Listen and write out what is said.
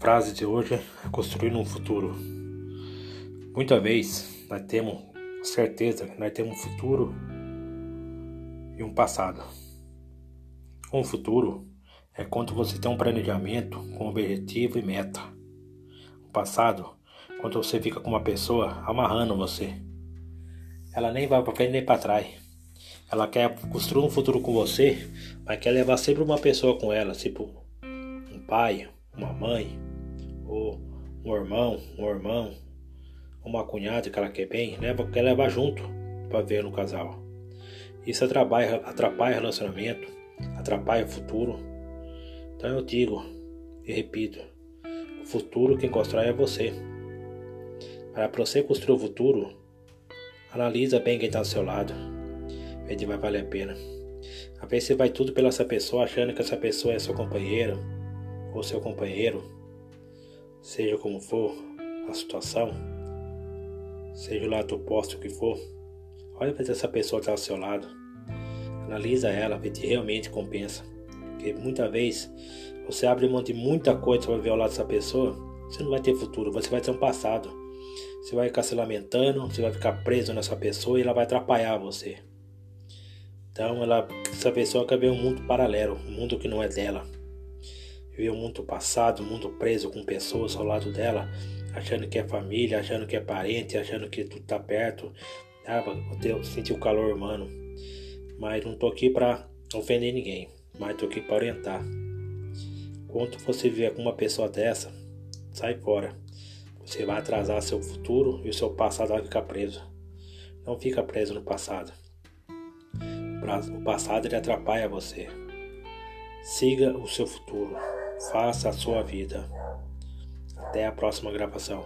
frase de hoje é construir um futuro. Muitas vezes nós temos certeza que nós temos um futuro e um passado. Um futuro é quando você tem um planejamento com objetivo e meta. O passado, quando você fica com uma pessoa amarrando você. Ela nem vai para frente nem para trás. Ela quer construir um futuro com você, mas quer levar sempre uma pessoa com ela, tipo um pai, uma mãe, ou um irmão, um irmão, uma cunhada que ela quer bem, leva, quer levar junto para ver no casal. Isso atrapalha, atrapalha relacionamento, atrapalha o futuro. Então eu digo e repito: o futuro quem constrói é você. Para você construir o futuro, analisa bem quem está do seu lado, vê se vai valer a pena. Às vezes você vai tudo pela essa pessoa achando que essa pessoa é sua companheira ou seu companheiro, seja como for a situação, seja o lado oposto que for. Olha para essa pessoa que está ao seu lado, analisa ela, vê se realmente compensa. Porque muitas vezes você abre mão de muita coisa para ver ao lado dessa pessoa, você não vai ter futuro, você vai ter um passado. Você vai ficar se lamentando, você vai ficar preso nessa pessoa e ela vai atrapalhar você. Então ela, essa pessoa quer ver um mundo paralelo, um mundo que não é dela. Um mundo passado, mundo preso com pessoas ao lado dela, achando que é família, achando que é parente, achando que tudo tá perto. Ah, vou sentir o calor humano. Mas não tô aqui para ofender ninguém, mas tô aqui para orientar. Quando você vier com uma pessoa dessa, sai fora. Você vai atrasar seu futuro e o seu passado vai ficar preso. Não fica preso no passado. O passado ele atrapalha você. Siga o seu futuro. Faça a sua vida. Até a próxima gravação.